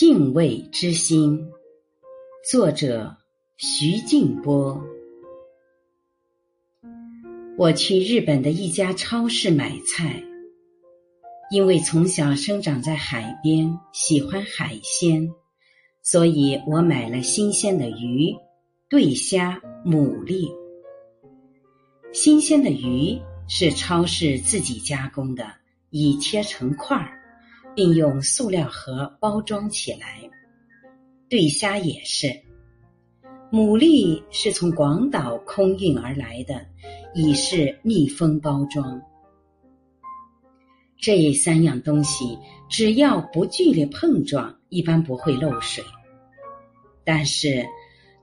敬畏之心，作者徐静波。我去日本的一家超市买菜，因为从小生长在海边，喜欢海鲜，所以我买了新鲜的鱼、对虾、牡蛎。新鲜的鱼是超市自己加工的，已切成块儿。并用塑料盒包装起来。对虾也是，牡蛎是从广岛空运而来的，已是密封包装。这三样东西只要不剧烈碰撞，一般不会漏水。但是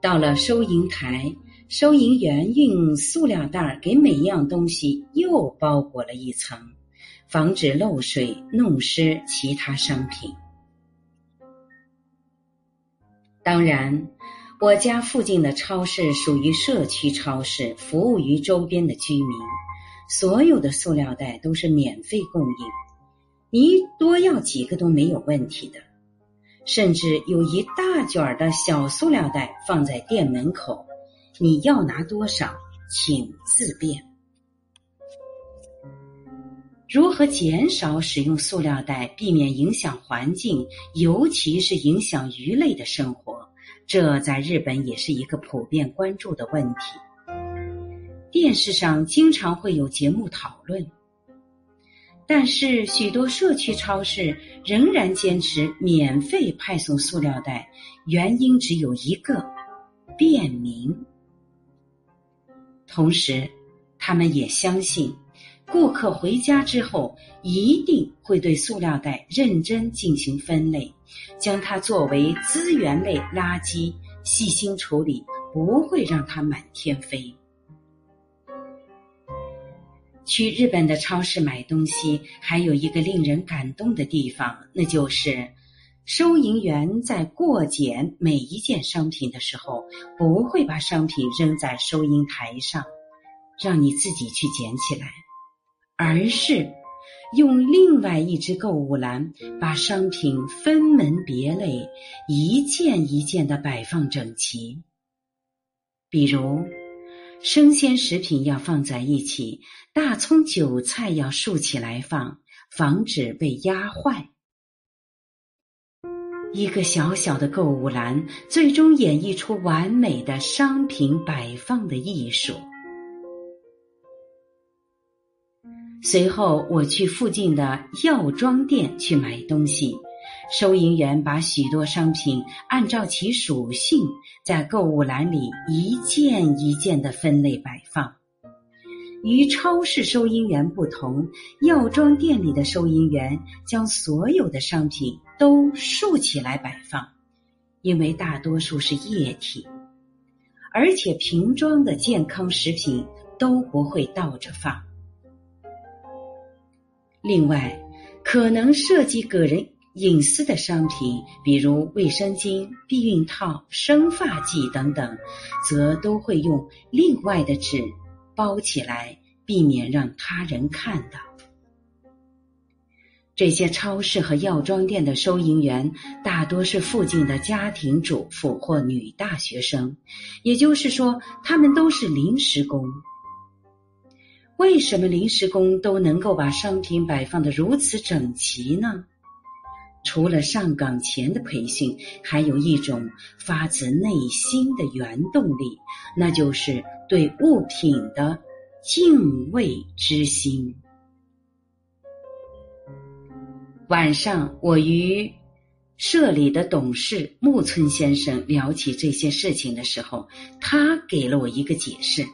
到了收银台，收银员用塑料袋给每样东西又包裹了一层。防止漏水弄湿其他商品。当然，我家附近的超市属于社区超市，服务于周边的居民。所有的塑料袋都是免费供应，你多要几个都没有问题的。甚至有一大卷的小塑料袋放在店门口，你要拿多少，请自便。如何减少使用塑料袋，避免影响环境，尤其是影响鱼类的生活？这在日本也是一个普遍关注的问题。电视上经常会有节目讨论，但是许多社区超市仍然坚持免费派送塑料袋，原因只有一个：便民。同时，他们也相信。顾客回家之后，一定会对塑料袋认真进行分类，将它作为资源类垃圾细心处理，不会让它满天飞。去日本的超市买东西，还有一个令人感动的地方，那就是收银员在过检每一件商品的时候，不会把商品扔在收银台上，让你自己去捡起来。而是用另外一只购物篮把商品分门别类，一件一件的摆放整齐。比如，生鲜食品要放在一起，大葱、韭菜要竖起来放，防止被压坏。一个小小的购物篮，最终演绎出完美的商品摆放的艺术。随后，我去附近的药妆店去买东西，收银员把许多商品按照其属性在购物篮里一件一件的分类摆放。与超市收银员不同，药妆店里的收银员将所有的商品都竖起来摆放，因为大多数是液体，而且瓶装的健康食品都不会倒着放。另外，可能涉及个人隐私的商品，比如卫生巾、避孕套、生发剂等等，则都会用另外的纸包起来，避免让他人看到。这些超市和药妆店的收银员大多是附近的家庭主妇或女大学生，也就是说，他们都是临时工。为什么临时工都能够把商品摆放的如此整齐呢？除了上岗前的培训，还有一种发自内心的原动力，那就是对物品的敬畏之心。晚上，我与社里的董事木村先生聊起这些事情的时候，他给了我一个解释。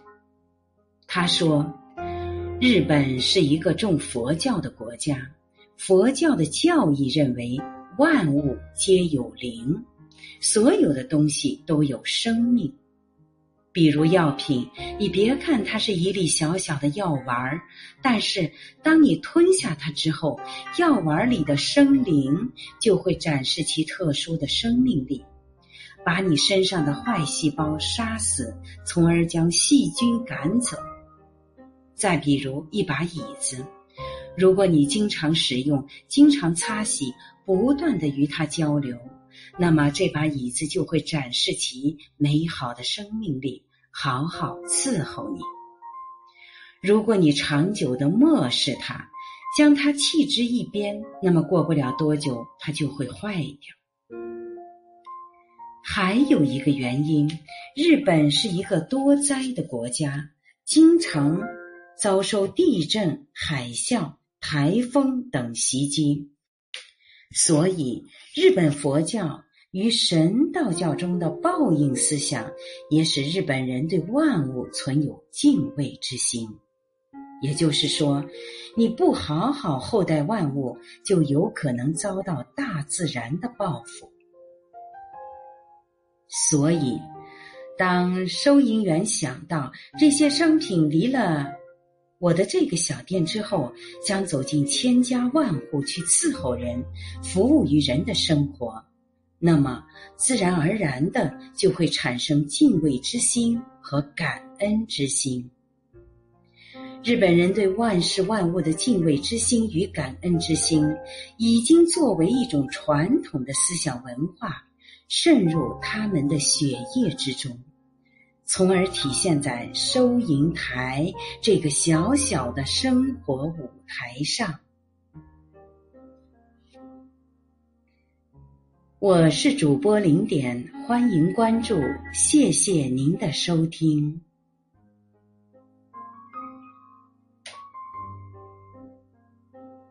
他说。日本是一个重佛教的国家，佛教的教义认为万物皆有灵，所有的东西都有生命。比如药品，你别看它是一粒小小的药丸，但是当你吞下它之后，药丸里的生灵就会展示其特殊的生命力，把你身上的坏细胞杀死，从而将细菌赶走。再比如一把椅子，如果你经常使用、经常擦洗、不断的与它交流，那么这把椅子就会展示其美好的生命力，好好伺候你。如果你长久的漠视它，将它弃之一边，那么过不了多久，它就会坏掉。还有一个原因，日本是一个多灾的国家，经常遭受地震、海啸、台风等袭击。所以，日本佛教与神道教中的报应思想，也使日本人对万物存有敬畏之心。也就是说，你不好好厚待万物，就有可能遭到大自然的报复。所以，当收银员想到这些商品离了。我的这个小店之后将走进千家万户去伺候人，服务于人的生活，那么自然而然的就会产生敬畏之心和感恩之心。日本人对万事万物的敬畏之心与感恩之心，已经作为一种传统的思想文化，渗入他们的血液之中。从而体现在收银台这个小小的生活舞台上。我是主播零点，欢迎关注，谢谢您的收听。